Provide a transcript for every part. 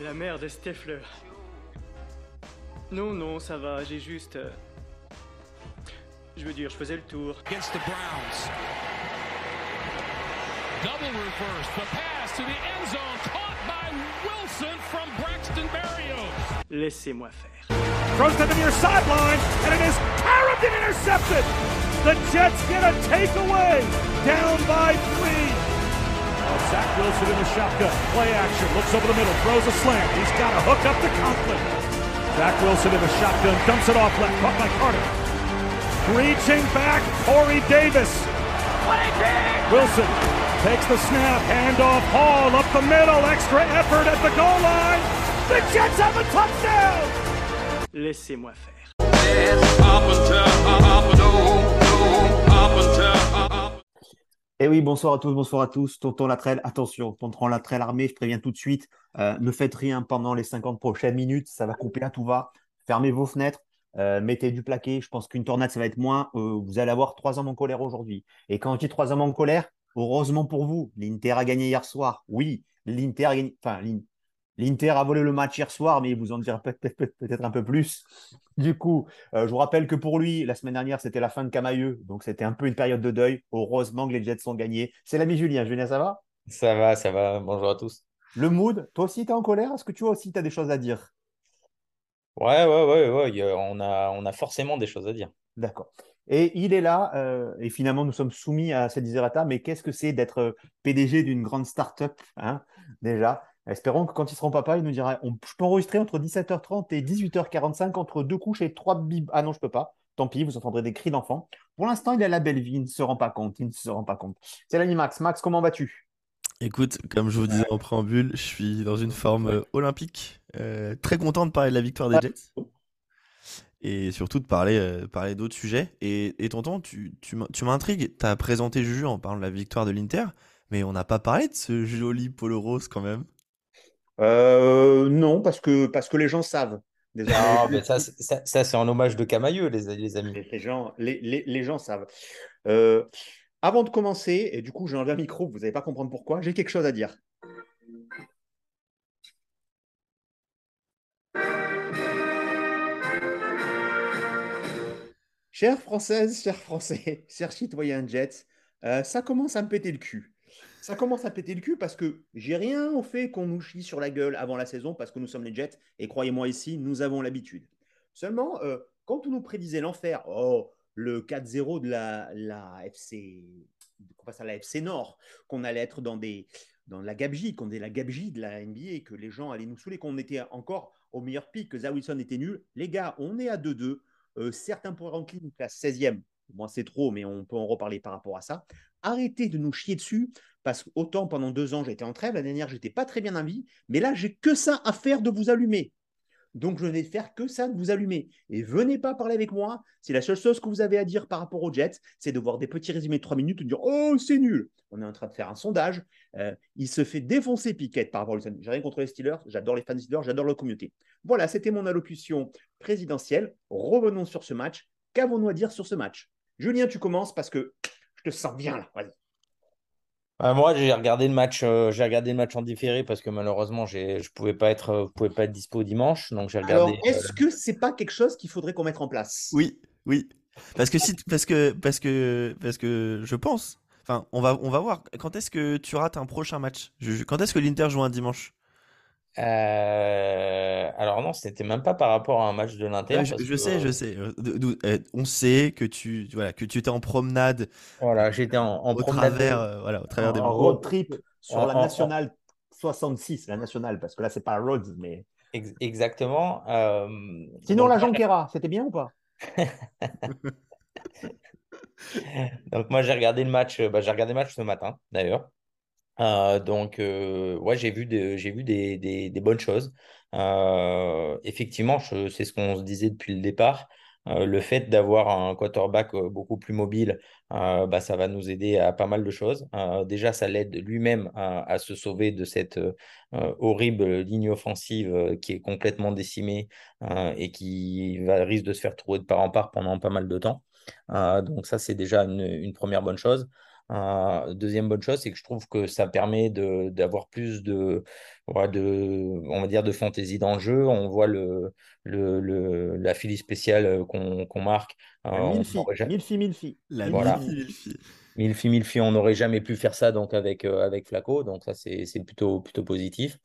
La mère de Steffler. Non, non, ça va, j'ai juste... euh, Je veux dire, je faisais le tour. against the Browns. Double reverse. The pass to the end zone. Caught by Wilson from Braxton Berrios. Laissez-moi faire. Throws to the near sideline, and it is and intercepted. The Jets get a takeaway, down by three. Zach Wilson in the shotgun, play action, looks over the middle, throws a slam. He's got a hook up to Conklin. Zach Wilson in the shotgun, dumps it off left, caught by Carter. Reaching back, Corey Davis. Wilson takes the snap, handoff, Hall up the middle, extra effort at the goal line. The Jets have a touchdown. Laissez-moi faire. Eh oui, bonsoir à tous, bonsoir à tous. Tonton Latrelle, attention, tonton Latrelle armé, je préviens tout de suite, euh, ne faites rien pendant les 50 prochaines minutes, ça va couper à tout va. Fermez vos fenêtres, euh, mettez du plaqué. Je pense qu'une tornade, ça va être moins. Euh, vous allez avoir trois hommes en colère aujourd'hui. Et quand je dis trois hommes en colère, heureusement pour vous, l'Inter a gagné hier soir. Oui, l'Inter a gagné. Enfin, l'Inter a volé le match hier soir, mais il vous en dira peut-être peut- peut-être un peu plus. Du coup, euh, je vous rappelle que pour lui, la semaine dernière, c'était la fin de Camailleux. Donc, c'était un peu une période de deuil. Heureusement que les Jets sont gagnés. C'est l'ami Julien. Julien, ça va? Ça va, ça va. Bonjour à tous. Le mood, toi aussi, tu es en colère? Est-ce que tu vois aussi, tu as des choses à dire? Ouais, ouais, ouais, ouais. a- on a, on a forcément des choses à dire. D'accord. Et il est là, euh, et finalement, nous sommes soumis à cette désirata. Mais qu'est-ce que c'est d'être euh, PDG d'une grande start-up hein, Déjà, espérons que quand ils seront papa, il nous dira on, Je peux enregistrer entre 17h30 et 18h45 entre deux couches et trois bib. Ah non, je peux pas. Tant pis, vous entendrez des cris d'enfants. Pour l'instant, il a la belle vie, il ne se rend pas compte. Il ne se rend pas compte. C'est l'ami Max. Max, comment vas-tu? Écoute, comme je vous disais en préambule, je suis dans une forme euh, olympique. Euh, très content de parler de la victoire des Jets. Et surtout de parler, euh, d'autres sujets. Et, tonton, tu, tu m'intrigues. Tu as présenté Juju en parlant de la victoire de l'Inter, mais on n'a pas parlé de ce joli polo rose quand même. Euh, Non, parce que, parce que les gens savent. Désolé. Non, mais ça, c'est- ça, ça, c'est en hommage de Camailleux, les, les amis. Les, les gens, les, les- les gens savent. Euh, avant de commencer, et du coup, j'ai enlevé un micro, vous n'allez pas comprendre pourquoi, j'ai quelque chose à dire. Chères Françaises, chers Français, chers citoyens Jets, euh, ça commence à me péter le cul. Ça commence à péter le cul parce que j'ai rien au fait qu'on nous chie sur la gueule avant la saison parce que nous sommes les Jets et croyez-moi ici, nous avons l'habitude. Seulement, euh, quand on nous prédisait l'enfer, oh, le 4-0 de la, FC, qu'on passe à la FC Nord, qu'on allait être dans, des, dans la gabegie, qu'on est la gabegie de la NBA, que les gens allaient nous saouler, qu'on était encore au meilleur pic, que Zawilson était nul. Les gars, on est à 2-2. Euh, certains remplir une classe 16e. Moi, c'est trop, mais on peut en reparler par rapport à ça. Arrêtez de nous chier dessus, parce que autant pendant deux ans, j'étais en trêve, l'année dernière, j'étais pas très bien en vie, mais là, j'ai que ça à faire de vous allumer. Donc, je ne vais faire que ça de vous allumer. Et venez pas parler avec moi. Si la seule chose que vous avez à dire par rapport aux Jets, c'est de voir des petits résumés de trois minutes et de dire Oh, c'est nul. On est en train de faire un sondage. Euh, il se fait défoncer Piquet par rapport au J'ai rien contre les Steelers. J'adore les fans des Steelers. J'adore leur communauté. Voilà, c'était mon allocution présidentielle. Revenons sur ce match. Qu'avons-nous à dire sur ce match? Julien, tu commences parce que je te sens bien là. Vas-y. Euh, moi, j'ai regardé le match, euh, j'ai regardé le match en différé parce que malheureusement, j'ai, je pouvais pas être, euh, pouvais pas être dispo dimanche, donc j'ai Alors, regardé. euh, est-ce que c'est pas quelque chose qu'il faudrait qu'on mette en place? Oui, oui. Parce que si, parce que, parce que, parce que je pense. Enfin, on va, on va voir. Quand est-ce que tu rates un prochain match? Quand est-ce que l'Inter joue un dimanche? Euh, alors non, c'était même pas par rapport à un match de l'Inter. Ouais, je, parce je que, sais, je euh, sais. Euh, On sait que tu, voilà, que tu étais en promenade Voilà, j'étais en, en au promenade. travers, voilà, au travers des En road trip sur En- la nationale 66, la nationale, parce que là, c'est pas Rhodes, mais. Ex- exactement. Sinon, donc, la Jonquera, c'était bien ou pas? Donc moi j'ai regardé le match, bah, j'ai regardé le match ce matin d'ailleurs. Euh, donc euh, ouais j'ai vu des, j'ai vu des, des- des bonnes choses. Euh, effectivement, c'est ce qu'on se disait depuis le départ. Le fait d'avoir un quarterback beaucoup plus mobile, bah, ça va nous aider à pas mal de choses. Déjà, ça l'aide lui-même à, se sauver de cette horrible ligne offensive qui est complètement décimée et qui risque de se faire trouver de part en part pendant pas mal de temps. Donc ça, c'est déjà une première bonne chose. Deuxième bonne chose, c'est que je trouve que ça permet d'avoir plus de, de, on va dire, de fantaisie dans le jeu. On voit le, le, la filie spéciale qu'on marque. mille, filles, mille filles, mille filles, La Voilà. mille filles. Mille filles, mille filles, on n'aurait jamais pu faire ça donc avec, avec Flaco. Donc ça, c'est plutôt, plutôt positif.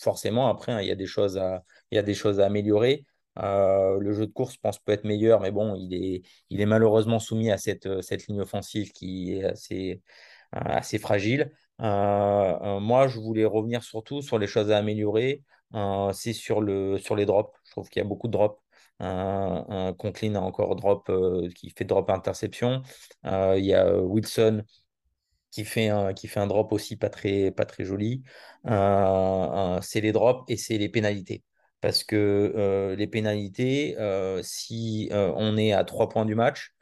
forcément, après, hein, il y a des choses à, il y a des choses à améliorer. Euh, le jeu de course, je pense, peut être meilleur, mais bon, il est, malheureusement soumis à cette, euh, cette ligne offensive qui est assez, euh, fragile. moi, je voulais revenir surtout sur les choses à améliorer. c'est sur, le, sur les drops. Je trouve qu'il y a beaucoup de drops. Conklin a encore drop qui fait drop interception. Il y a Wilson qui fait un, drop aussi pas très joli. c'est les drops et c'est les pénalités parce que euh, les pénalités, euh, si euh, on est à trois points du match,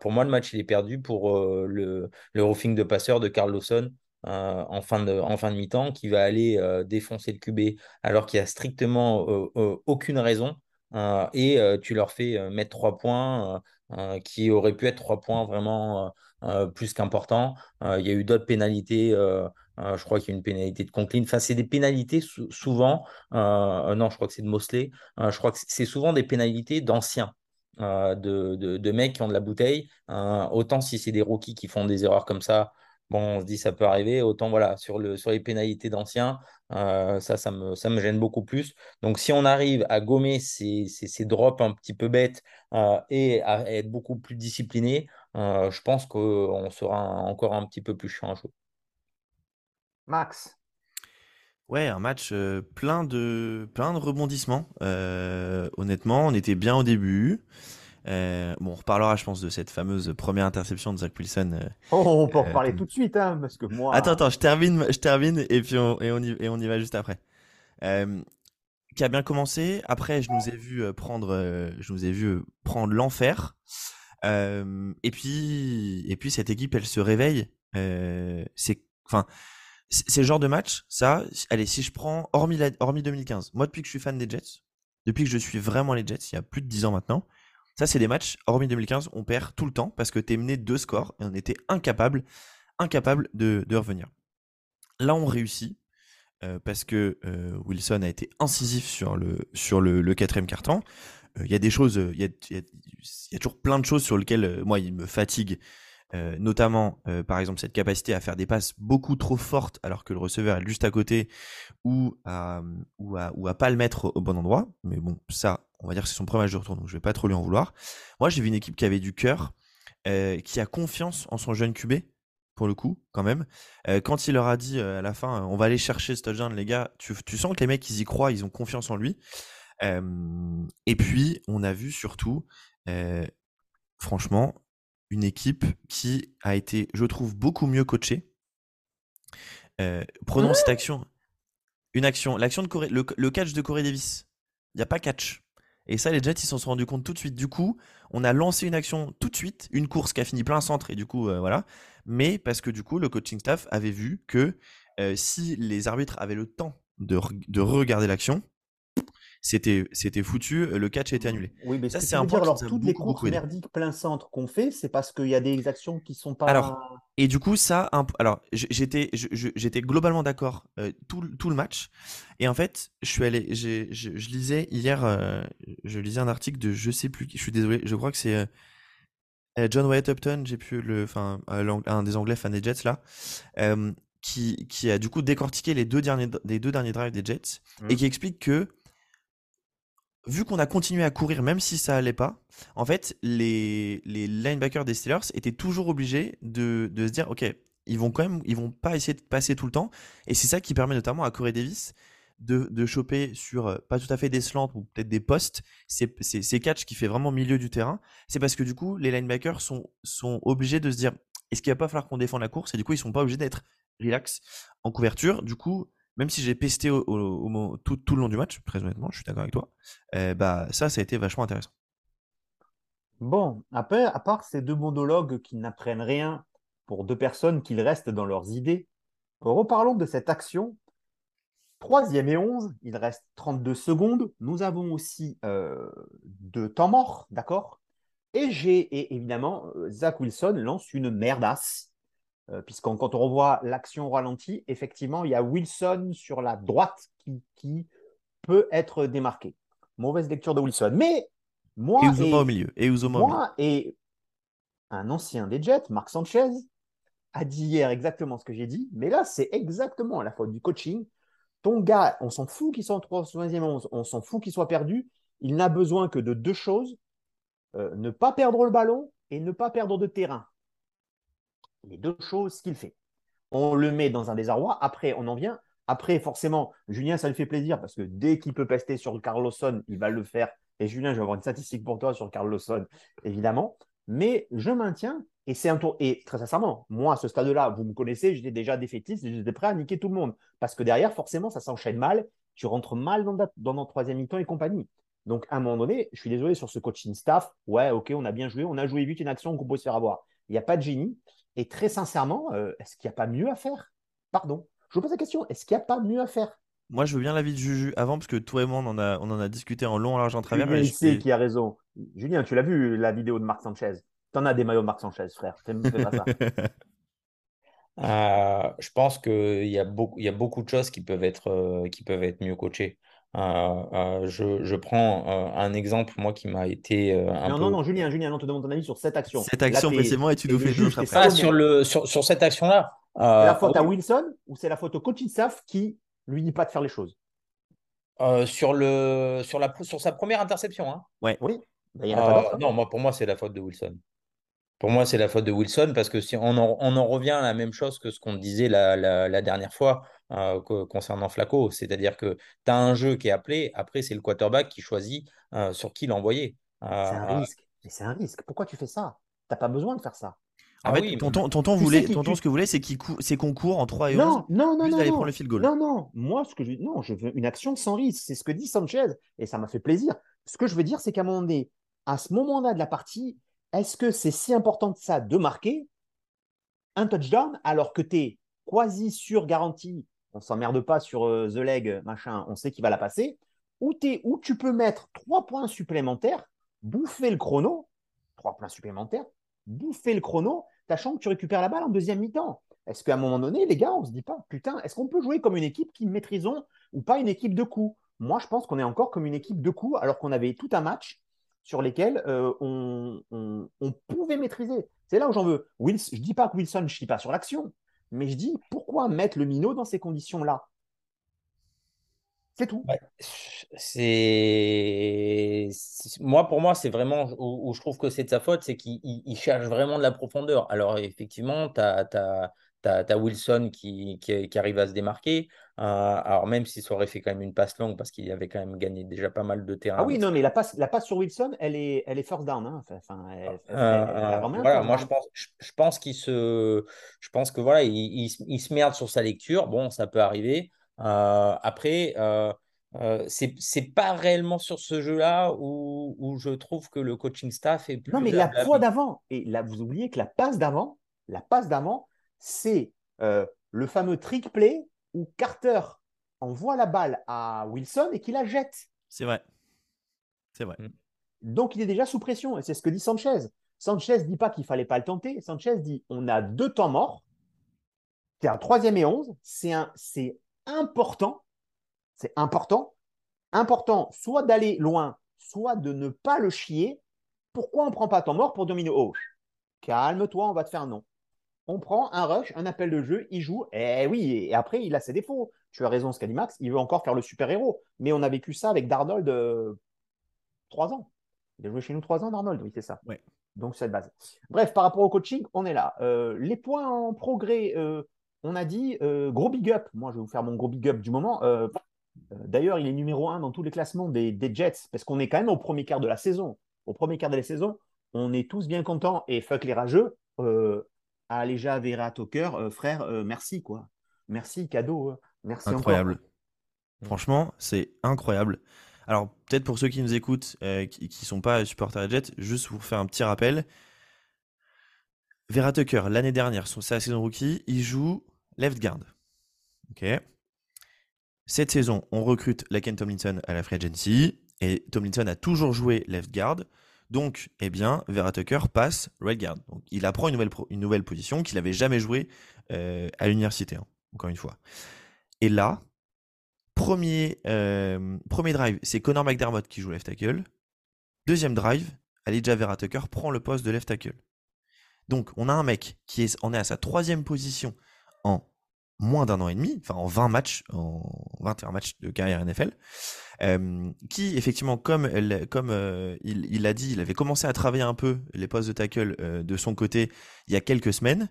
pour moi, le match il est perdu pour le, le roofing de passeur de Carl Lawson en fin de, en fin de mi-temps qui va aller défoncer le QB alors qu'il n'y a strictement aucune raison. et tu leur fais mettre trois points qui auraient pu être trois points vraiment plus qu'importants. Il y a eu d'autres pénalités euh, je crois qu'il y a une pénalité de Conklin. Enfin, c'est des pénalités souvent. Euh, euh, non, je crois que c'est de Mosley. je crois que c'est souvent des pénalités d'anciens. De, mecs qui ont de la bouteille. autant si c'est des rookies qui font des erreurs comme ça, bon, on se dit ça peut arriver. Autant voilà, sur, le, sur les pénalités d'anciens, ça, ça me, gêne beaucoup plus. Donc si on arrive à gommer ces, ces, drops un petit peu bêtes et à être beaucoup plus discipliné, je pense qu'on sera encore un petit peu plus chiant à jouer. Max. Ouais, un match plein, de, plein de rebondissements. honnêtement, on était bien au début. bon, on reparlera, je pense, de cette fameuse première interception de Zach Wilson. oh, on peut en reparler tout de suite, hein, parce que moi. Attends, attends, je termine, je termine et puis on, et on, y, et on y va juste après. qui a bien commencé. Après, je nous ai vu prendre, je nous ai vu prendre l'enfer. et puis, et puis cette équipe, elle se réveille. c'est, enfin, c'est le genre de match, ça, allez, si je prends, hormis, hormis 2015, moi depuis que je suis fan des Jets, depuis que je suis vraiment les Jets, il y a plus de 10 ans maintenant, ça c'est des matchs, hormis 2015, on perd tout le temps parce que t'es mené de deux scores et on était incapable, incapable de, revenir. Là on réussit euh, parce que euh, Wilson a été incisif sur le, sur le, quatrième carton. Euh, il y a des choses, il y a, y a, toujours plein de choses sur lesquelles moi il me fatigue euh, notamment euh, par exemple cette capacité à faire des passes beaucoup trop fortes alors que le receveur est juste à côté ou à, ou à, ou à pas le mettre au bon endroit. Mais bon, ça, on va dire que c'est son premier match de retour, donc je vais pas trop lui en vouloir. Moi, j'ai vu une équipe qui avait du cœur, euh, qui a confiance en son jeune QB, pour le coup, quand même. quand il leur a dit à la fin, on va aller chercher ce touchdown, les gars, tu, tu, sens que les mecs, ils y croient, ils ont confiance en lui. et puis, on a vu surtout, franchement, une équipe qui a été, je trouve, beaucoup mieux coachée. Euh, prenons cette action. Une action. L'action de Corée, le, catch de Corey Davis. Il n'y a pas catch. Et ça, les Jets, ils s'en sont rendus compte tout de suite. Du coup, on a lancé une action tout de suite, une course qui a fini plein centre, et du coup, euh, voilà. Mais parce que du coup, le coaching staff avait vu que euh, si les arbitres avaient le temps de, de regarder l'action, c'était c'était foutu, le catch a été annulé. Oui, mais ça c'est un point alors toutes les courses merdiques plein centre qu'on fait, c'est parce qu'il y a des actions qui sont pas Alors et du coup ça alors j'étais j'étais globalement d'accord euh, tout, tout, le match et en fait, je suis allé je, je, lisais hier euh, je lisais un article de je sais plus je suis désolé, je crois que c'est euh, John Wyatt Upton, j'ai pu le enfin un des anglais fans des Jets là. qui, qui a du coup décortiqué les deux derniers, les deux derniers drives des Jets et mmh. qui explique que vu qu'on a continué à courir, même si ça allait pas, en fait, les, les linebackers des Steelers étaient toujours obligés de, de, se dire, ok, ils vont quand même, ils vont pas essayer de passer tout le temps, et c'est ça qui permet notamment à Corey Davis de, de choper sur euh, pas tout à fait des slants ou peut-être des postes, ces, ces, catchs qui fait vraiment milieu du terrain. C'est parce que du coup, les linebackers sont, sont obligés de se dire, est-ce qu'il va pas falloir qu'on défende la course, et du coup, ils sont pas obligés d'être relax en couverture. Du coup, même si j'ai pesté tout, le long du match, très honnêtement, je suis d'accord avec toi, eh bah, ça, ça a été vachement intéressant. Bon, après, à part ces deux monologues qui n'apprennent rien pour deux personnes qui restent dans leurs idées, reparlons de cette action. Troisième et onze, il reste 32 secondes. Nous avons aussi euh, deux temps morts, d'accord? Et j'ai évidemment, euh, Zach Wilson lance une merdasse. Euh, Puisqu'on quand on revoit l'action au ralenti, effectivement, il y a Wilson sur la droite qui, qui peut être démarqué. Mauvaise lecture de Wilson. Mais moi Et Uzoma et, au milieu. Et Uzoma au milieu. moi et un ancien des Jets, Marc Sanchez, a dit hier exactement ce que j'ai dit. Mais là, c'est exactement la faute du coaching. Ton gars, on s'en fout qu'il soit en 3e 11, on s'en fout qu'il soit perdu. Il n'a besoin que de deux choses euh, ne pas perdre le ballon et ne pas perdre de terrain. Les deux choses qu'il fait. On le met dans un désarroi. Après, on en vient. Après, forcément, Julien, ça lui fait plaisir parce que dès qu'il peut pester sur Carlosson, il va le faire. Et Julien, je vais avoir une statistique pour toi sur Carlosson, évidemment. Mais je maintiens, et c'est un tour. Et très sincèrement, moi, à ce stade-là, vous me connaissez, j'étais déjà défaitiste, j'étais prêt à niquer tout le monde. Parce que derrière, forcément, ça s'enchaîne mal. Tu rentres mal dans, dans notre troisième mi-temps et compagnie. Donc, à un moment donné, je suis désolé sur ce coaching staff. Ouais, ok, on a bien joué, on a joué vite une action qu'on peut se faire avoir. Il n'y a pas de génie. Et très sincèrement, euh, est-ce qu'il n'y a pas mieux à faire? Pardon. Je vous pose la question, est-ce qu'il n'y a pas mieux à faire? Moi, je veux bien l'avis de Juju avant, parce que toi et moi, on en a, on en a discuté en long, en large, en travers. Julien, mais il je- sait qui a raison. Julien, tu l'as vu la vidéo de Marc Sanchez? T'en as des maillots de Marc Sanchez, frère. Fais, fais pas ça. Euh, je pense qu'il y a beaucoup, il y a beaucoup de choses qui peuvent être, euh, qui peuvent être mieux coachées. Euh, euh, je, je prends euh, un exemple, moi, qui m'a été euh, un non, peu. non, non, Julien, Julien, on te demande ton avis sur cette action. Cette action Là, précisément, et tu nous fais juge, après. Ah, sur le, sur, sur cette action-là. C'est la faute à oui, Wilson ou c'est la faute au coaching staff qui lui dit pas de faire les choses? Euh, sur le, sur la, sur sa première interception. hein. Oui, Ben, en a pas Euh, d'autres. hein. non, moi, pour moi, c'est la faute de Wilson. Pour moi, c'est la faute de Wilson parce que si on en, on en revient à la même chose que ce qu'on disait la, la- la dernière fois euh, co- concernant Flacco. C'est-à-dire que tu as un jeu qui est appelé, après, c'est le quarterback qui choisit euh, sur qui l'envoyer. C'est un Euh, risque. Mais c'est un risque. Pourquoi tu fais ça? T'as pas besoin de faire ça. En Ah fait, oui, tonton, tonton, voulait, tonton tu- ce que voulait, c'est qu'il cou- c'est qu'on court en 3 et 11, Non, non, non, juste non, d'aller non. prendre le field goal. Non, non. Moi, ce que je non, je veux une action sans risque. C'est ce que dit Sanchez et ça m'a fait plaisir. Ce que je veux dire, c'est qu'à un moment donné, à ce moment-là de la partie, est-ce que c'est si important que ça de marquer un touchdown alors que tu es quasi sûr garanti, on s'emmerde pas sur euh, The Leg, machin, on sait qu'il va la passer, ou, t'es- ou tu peux mettre trois points supplémentaires, bouffer le chrono, trois points supplémentaires, bouffer le chrono, sachant que tu récupères la balle en deuxième mi-temps. Est-ce qu'à un moment donné, les gars, on se dit pas, putain, est-ce qu'on peut jouer comme une équipe qui maîtrisons ou pas une équipe de coups? Moi, je pense qu'on est encore comme une équipe de coups alors qu'on avait tout un match sur lesquels euh, on, pouvait maîtriser. C'est là où j'en veux. Je dis pas que Wilson ne chie pas sur l'action, mais je dis pourquoi mettre le minot dans ces conditions-là? C'est tout. C'est- moi pour moi c'est vraiment où, je trouve que c'est de sa faute c'est qu'il il- il cherche vraiment de la profondeur alors effectivement tu as, Wilson qui, qui, qui arrive à se démarquer Euh, alors même s'il aurait fait quand même une passe longue parce qu'il avait quand même gagné déjà pas mal de terrain Ah oui, non, mais la passe, la passe sur Wilson, elle est, elle est first down. hein. Enfin, elle- elle- Euh, voilà, moi down. je pense, je, je pense qu'il se, je pense que voilà, il, il se- il se merde sur sa lecture. Bon, ça peut arriver. Euh, après, euh, c'est pas réellement sur ce jeu-là où, où je trouve que le coaching staff est plus Non, mais la fois d'avant, et là, vous oubliez que la passe d'avant, la passe d'avant, c'est euh, le fameux trick play où Carter envoie la balle à Wilson et qu'il la jette. C'est vrai. C'est vrai. Donc, il est déjà sous pression. Et c'est ce que dit Sanchez. Sanchez dit pas qu'il fallait pas le tenter. Sanchez dit on a deux temps morts. C'est un troisième et onze. C'est un, c'est important. C'est important. Important, soit d'aller loin, soit de ne pas le chier. Pourquoi on ne prend pas temps mort pour dominer Oh, calme-toi, on va te faire un nom. On prend un rush, un appel de jeu, il joue. Eh oui, et après, il a ses défauts. Tu as raison, Scalimax, il veut encore faire le super-héros. Mais on a vécu ça avec Darnold euh, trois ans. Il a joué chez nous trois ans, Darnold, oui, c'est ça. Ouais. Donc, c'est de base. Bref, par rapport au coaching, on est là. Euh, les points en progrès, euh, on a dit euh, gros big up. Moi, je vais vous faire mon gros big up du moment. D'ailleurs, il est numéro un dans tous les classements des, des Jets, parce qu'on est quand même au premier quart de la saison. Au premier quart de la saison, on est tous bien contents et fuck les rageux. Euh, Aléja Vera Toker, euh, frère, euh, merci quoi. Merci, cadeau. hein. Merci Incroyable. encore. Franchement, c'est incroyable. Alors, peut-être pour ceux qui nous écoutent, euh, qui ne sont pas supporters de Jet, juste pour faire un petit rappel. Vera Tucker, l'année dernière, sur sa saison rookie, il joue left guard. Ok. Cette saison, on recrute Laken Tomlinson à la Free Agency. Et Tomlinson a toujours joué left guard. Donc, eh bien, Vera Tucker passe right guard. Donc, il apprend une nouvelle, position qu'il n'avait jamais jouée euh, à l'université, hein, encore une fois. Et là, premier, euh, drive, c'est Connor McDermott qui joue left tackle. Deuxième drive, Alija Vera Tucker prend le poste de left tackle. Donc, on a un mec qui est, est à sa troisième position en moins d'un an et demi, enfin en 20 matchs, en 21 matchs de carrière NFL, euh, qui effectivement, comme, euh, il l'a dit, il avait commencé à travailler un peu les postes de tackle euh, de son côté il y a quelques semaines.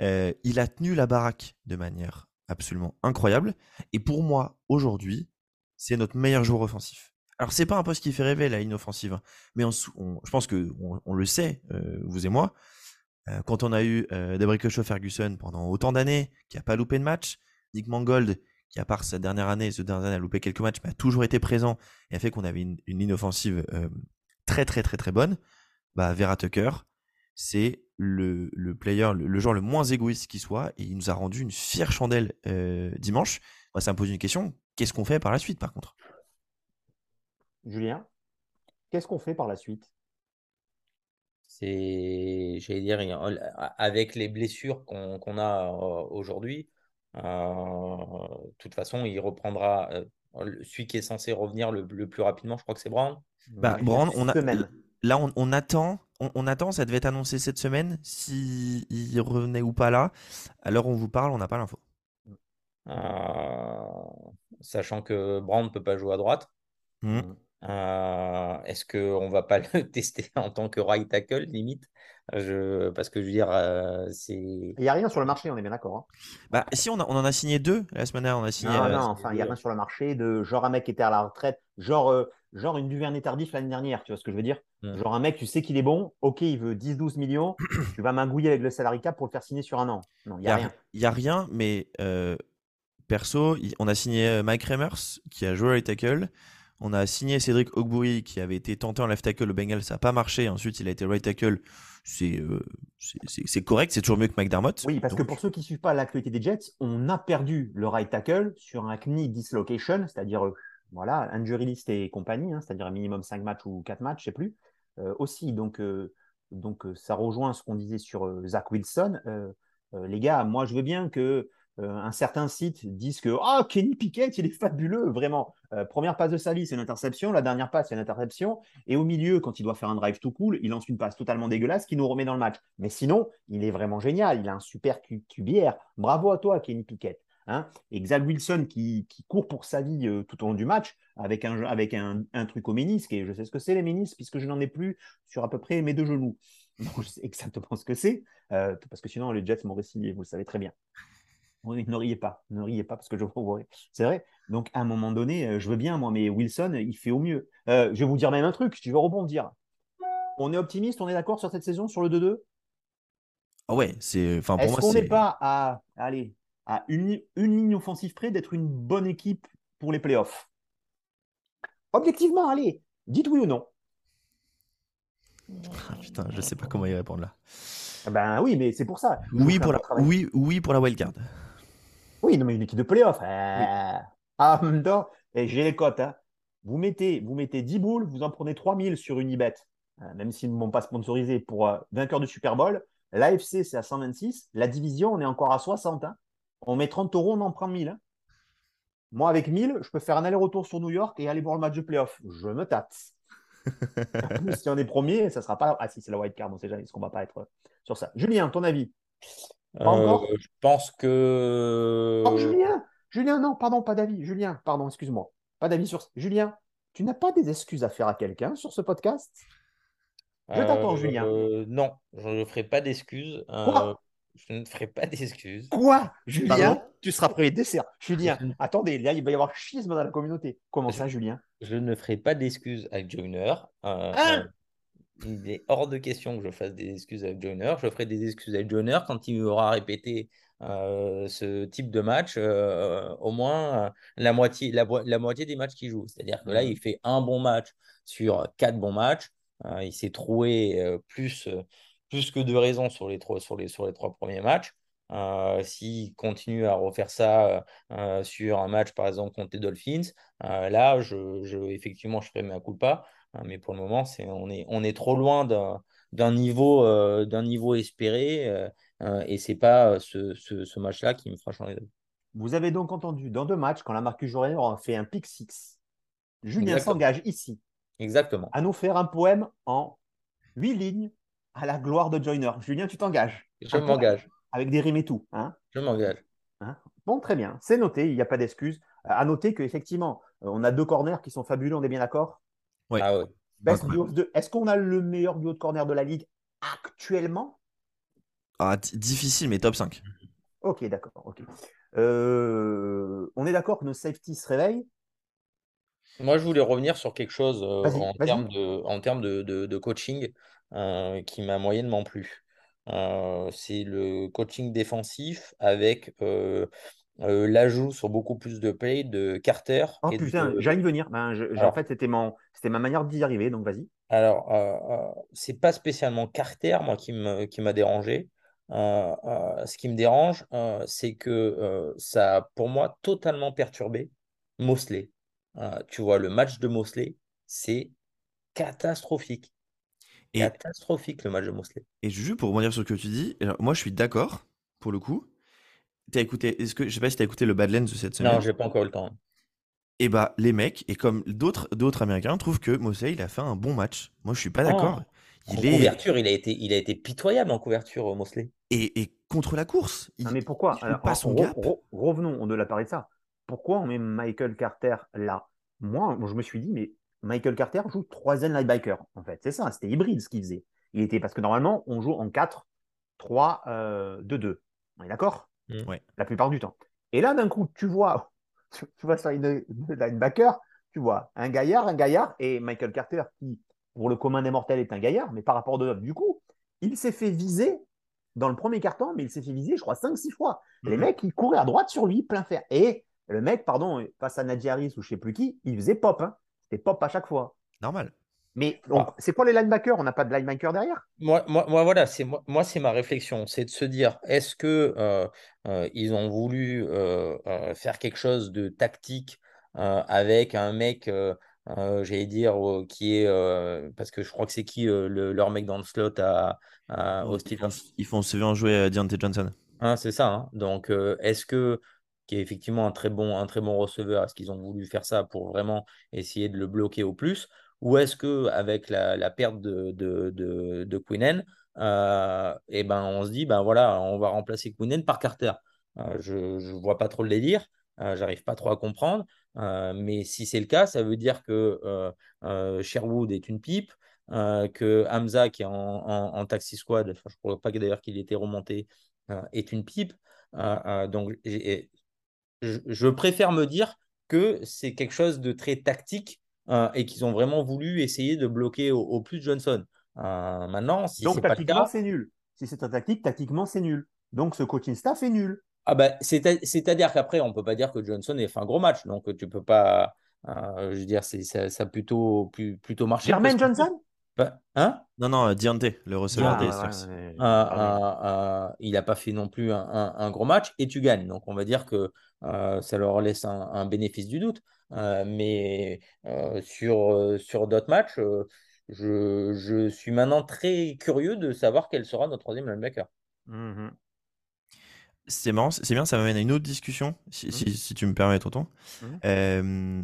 il a tenu la baraque de manière absolument incroyable. Et pour moi, aujourd'hui, c'est notre meilleur joueur offensif. Alors c'est pas un poste qui fait rêver la ligne offensive, hein, mais je pense que on, le sait, vous et moi. Quand on a eu euh, Ferguson pendant autant d'années, qui n'a pas loupé de match, Nick Mangold, qui à part sa dernière année, ce dernier année a loupé quelques matchs, mais a toujours été présent et a fait qu'on avait une, ligne offensive euh, très très très très bonne, bah Vera Tucker, c'est le, le, player, le, joueur le moins égoïste qui soit, et il nous a rendu une fière chandelle dimanche. Moi, ça me pose une question, qu'est-ce qu'on fait par la suite par contre? Julien, qu'est-ce qu'on fait par la suite? C'est, j'allais dire, avec les blessures qu'on a aujourd'hui, euh, de toute façon, il reprendra. Euh, celui qui est censé revenir le, plus rapidement, je crois que c'est Brown. Bah, Brown, on a, là, on, attend. On, attend, ça devait être annoncé cette semaine. S'il il revenait ou pas là, alors on vous parle, on n'a pas l'info. Euh, sachant que Brown ne peut pas jouer à droite. Mmh. Euh, est-ce qu'on ne va pas le tester en tant que right tackle, limite? Je... Parce que je veux dire, euh, c'est. Il n'y a rien sur le marché, on est bien d'accord. Hein. Bah, si, on, on, en a signé deux la semaine dernière. On a signé, non, euh, non, enfin, il n'y a rien sur le marché de genre un mec qui était à la retraite, genre, genre une Duvernay tardif l'année dernière, tu vois ce que je veux dire? Genre un mec, tu sais qu'il est bon, ok, il veut 10-12 millions, tu vas m'ingouiller avec le salary cap pour le faire signer sur un an. Non, il n'y a, rien. Il n'y a rien, mais perso, on a signé Mike Remers qui a joué right tackle. On a signé Cédric Ogbury qui avait été tenté en left tackle au Bengal, ça n'a pas marché. Ensuite, il a été right tackle. C'est euh, correct, c'est toujours mieux que McDermott. Oui, parce que pour ceux qui ne suivent pas l'actualité des Jets, on a perdu le right tackle sur un knee dislocation, c'est-à-dire euh, voilà, injury list et compagnie, hein, c'est-à-dire un minimum 5 matchs ou 4 matchs, je ne sais plus. Euh, aussi, donc, donc ça rejoint ce qu'on disait sur Zach Wilson. les gars, moi je veux bien que euh, un certain site disent que oh, Kenny Pickett, il est fabuleux, vraiment. Euh, première passe de sa vie, c'est une interception. La dernière passe, c'est une interception. Et au milieu, quand il doit faire un drive tout cool, il lance une passe totalement dégueulasse qui nous remet dans le match. Mais sinon, il est vraiment génial. Il a un super cubière. Bravo à toi, Kenny Pickett. Hein et Xavier Wilson qui, court pour sa vie euh, tout au long du match avec un, avec un, truc au ménisque. Et je sais ce que c'est les ménisques puisque je n'en ai plus sur à peu près mes deux genoux. Je sais exactement ce que c'est. parce que sinon, les Jets m'auraient signé, vous le savez très bien ne riez pas, ne riez pas parce que je vous C'est vrai. Donc, à un moment donné, euh, je veux bien, moi, mais Wilson, il fait au mieux. Euh, je vais vous dire même un truc, tu veux rebondir. On est optimiste, on est d'accord sur cette saison, sur le 2-2 Ah ouais, c'est. Enfin, Est-ce qu'on n'est pas à, allez, à une, une ligne offensive près d'être une bonne équipe pour les playoffs? Objectivement, allez, dites oui ou non. Ah, putain, je sais pas comment y répondre là. Ben oui, mais c'est pour ça. Oui pour, la, oui, oui pour la wildcard. Oui, non, mais une équipe de playoff. Euh, ah, en même temps, et j'ai les cotes. Hein. Vous, mettez, vous mettez 10 boules, vous en prenez 3000 sur Unibet, euh, même s'ils ne m'ont pas sponsorisé pour euh, vainqueur du Super Bowl. L'AFC, c'est à 126. La division, on est encore à 60. Hein. On met 30 euros, on en prend 1000. Hein. Moi, avec 1000, je peux faire un aller-retour sur New York et aller voir le match de playoff. Je me tâte. si on est premier, ça sera pas. Ah, si, c'est la wildcard, on sait jamais, est-ce qu'on va pas être sur ça. Julien, ton avis? Euh, je pense que. Oh, Julien Julien, non, pardon, pas d'avis. Julien, pardon, excuse-moi. Pas d'avis sur. Julien, tu n'as pas des excuses à faire à quelqu'un sur ce podcast? Je t'attends, Julien. Euh, non, je ne ferai pas d'excuses. Euh, je ne ferai pas d'excuses. Quoi? Julien Tu seras premier dessert. Julien, attendez, là, il va y avoir schisme dans la communauté. Comment ça, Julien? Je ne ferai pas d'excuses avec Joiner. Hein? Il est hors de question que je fasse des excuses avec Joiner. Je ferai des excuses avec Joiner quand il aura répété euh, ce type de match euh, au moins euh, la, moitié, la, moitié des matchs qu'il joue. C'est-à-dire que là, il fait un bon match sur quatre bons matchs. il s'est troué plus, plus que de raisons sur les, trois, sur, les, sur les trois premiers matchs. S'il continue à refaire ça sur un match, par exemple, contre les Dolphins, là, je, je, effectivement, je ferai ma culpa. Hein, mais pour le moment, c'est, on, est, on est trop loin d'un, d'un niveau, euh, d'un niveau espéré. euh, euh, et c'est pas euh, ce, ce, ce match-là qui me fera changer d'avis. Vous avez donc entendu dans deux matchs, quand la Marcus Jordan aura fait un pick six, Julien Exactement. s'engage ici Exactement. à nous faire un poème en huit lignes à la gloire de Joyner. Julien, tu t'engages. Je m'engage. Avec des rimes et tout. Hein Je m'engage. Bon, très bien. C'est noté, il n'y a pas d'excuse. À noter qu'effectivement, on a deux corners qui sont fabuleux, on est bien d'accord Ouais. Ah ouais. Best Incroyable. duo of the- Est-ce qu'on a le meilleur duo de corner de la ligue actuellement? Ah, difficile, mais top 5. Ok, d'accord. ok. Euh, on est d'accord que nos safeties se réveillent? Moi, je voulais revenir sur quelque chose euh, en termes de, en termes de, de- de coaching euh, qui m'a moyennement plu. Euh, c'est le coaching défensif avec euh, euh, l'ajout sur beaucoup plus de play de Carter. Oh et de- putain, j'allais y venir. Ben, je- en fait, c'était mon, c'était ma manière d'y arriver, donc vas-y. Alors, euh, euh, c'est pas spécialement Carter, moi, qui me, qui m'a dérangé. Euh, euh, ce qui me dérange, euh, c'est que euh, ça a, pour moi, totalement perturbé Mosley. Euh, tu vois, le match de Mosley, c'est catastrophique. Et- Catastrophique, le match de Mosley. Et Juju, pour rebondir sur ce que tu dis, alors, moi je suis d'accord, pour le coup. T'as écouté, est-ce que, je sais pas si t'as écouté le Badlands de cette semaine. Non, j'ai pas encore eu le temps. Et bah, les mecs, et comme d'autres d'autres Américains, trouvent que Mosley, il a fait un bon match. Moi, je suis pas Non. d'accord. En Il est. couverture, il a été, il a été pitoyable en couverture, euh, Mosley. Et, et contre la course. Il, Non, mais pourquoi? il Alors, pas en- son re- gap. re- Revenons, on ne l'a parlé de ça. Pourquoi on met Michael Carter là? Moi, je me suis dit, mais Michael Carter joue troisième linebacker, en fait. C'est ça, c'était hybride ce qu'il faisait. Il était parce que normalement, on joue en 4, 3, 2, 2. On est d'accord? Mm. Ouais. La plupart du temps. Et là, d'un coup, tu vois, tu vois sur une linebacker, tu vois un gaillard, un gaillard, et Michael Carter, qui, pour le commun des mortels, est un gaillard, mais par rapport aux autres, du coup, il s'est fait viser dans le premier carton, mais il s'est fait viser, je crois, 5-6 fois. Les Mhm. mecs, ils couraient à droite sur lui, plein fer. Et le mec, pardon, face à Najee Harris ou je sais plus qui, il faisait pop. Hein. C'était pop à chaque fois. Normal. Mais donc, Ah. c'est quoi les linebackers On n'a pas de linebacker derrière? Moi, moi, moi, voilà, c'est moi, moi, c'est ma réflexion, c'est de se dire, est-ce que euh, euh, ils ont voulu euh, euh, faire quelque chose de tactique euh, avec un mec, euh, euh, j'allais dire, euh, qui est, euh, parce que je crois que c'est qui euh, le- leur mec dans le slot à, à- Ils font, ils font souvent jouer euh, Deontay Johnson. Hein, c'est ça. hein. Donc, euh, est-ce que, qui est effectivement un très bon, un très bon receveur, est-ce qu'ils ont voulu faire ça pour vraiment essayer de le bloquer au plus? Ou est-ce que avec la, perte de, de, de, de Quinnen, euh, eh ben, on se dit, ben voilà, on va remplacer Quinnen par Carter. Euh, je ne vois pas trop le délire, euh, j'arrive pas trop à comprendre. Euh, mais si c'est le cas, ça veut dire que Sherwood est une pipe, que Hamza, qui est en, en, taxi squad, je ne crois pas d'ailleurs qu'il était remonté, est une pipe. Donc, je, je préfère me dire que c'est quelque chose de très tactique euh, et qu'ils ont vraiment voulu essayer de bloquer au, au plus Johnson. Euh, maintenant, si Donc, c'est pas le tactiquement, c'est nul. Si c'est un tactique, tactiquement, c'est nul. Donc, ce coaching staff est nul. ah bah, c'est- c'est-à-dire qu'après, on ne peut pas dire que Johnson ait fait un gros match. Donc, tu peux pas. euh, je veux dire, c'est- ça, ça a plutôt, plus- plutôt marché. Jermaine Johnson? Bah, hein? Non, non, Deontay, le receveur Ah, des ouais, Steelers. ouais, ouais. Euh, Pardon. euh, euh, il n'a pas fait non plus un, un- un gros match et tu gagnes. Donc, on va dire que euh, ça leur laisse un, un bénéfice du doute. Euh, mais euh, sur, euh, sur d'autres matchs, je, je suis maintenant très curieux de savoir quel sera notre troisième linebacker. Mhm. C'est marrant, c'est bien, ça m'amène à une autre discussion, si, si- si tu me permets, Tonton. Euh,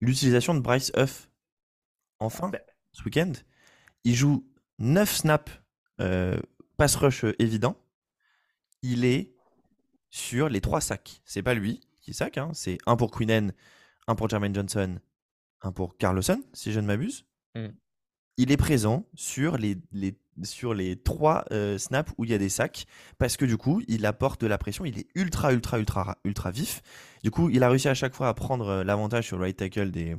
L'utilisation de Bryce Huff, enfin, Ben. ce week-end, il joue 9 snaps euh, pass rush évident. Il est sur les 3 sacs. C'est pas lui qui sac, hein, c'est un pour Quinnen, un pour Jermaine Johnson, un pour Carlson, si je ne m'abuse. Mm. Il est présent sur les, les, sur les 3 snaps où il y a des sacs parce que du coup, il apporte de la pression. Il est ultra, ultra, ultra, ultra vif. Du coup, il a réussi à chaque fois à prendre euh, l'avantage sur le right tackle des,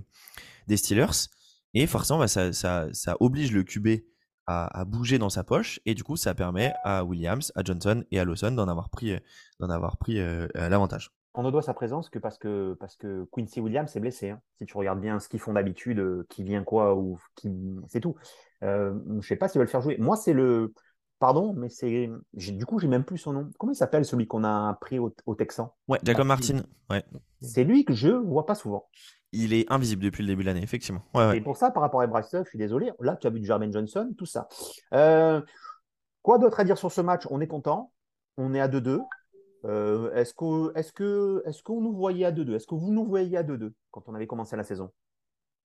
des Steelers. Et forcément, bah, ça, ça, ça oblige le QB à, à bouger dans sa poche. Et du coup, ça permet à Williams, à Johnson et à Lawson d'en avoir pris, euh, d'en avoir pris euh, euh, l'avantage. On ne doit sa présence que parce que, parce que Quincy Williams est blessé. hein. Si tu regardes bien ce qu'ils font d'habitude, euh, qui vient quoi, ou qui... c'est tout. Euh, je ne sais pas s'ils veulent le faire jouer. Moi, c'est le. Pardon, mais c'est. Du coup, j'ai même plus son nom. Comment il s'appelle celui qu'on a pris au, au Texan? Ouais, Jacob Martin. Ouais. C'est lui que je vois pas souvent. il est invisible depuis le début de l'année, effectivement. Ouais, ouais. Et pour ça, par rapport à Bryce je suis désolé. Là, tu as vu Jermaine Johnson, tout ça. Euh, quoi d'autre à dire sur ce match? On est content. On est à 2-2. Euh, est-ce qu'on est que, est qu'on nous voyait à 2-2 Est-ce que vous nous voyez à 2-2 quand on avait commencé la saison?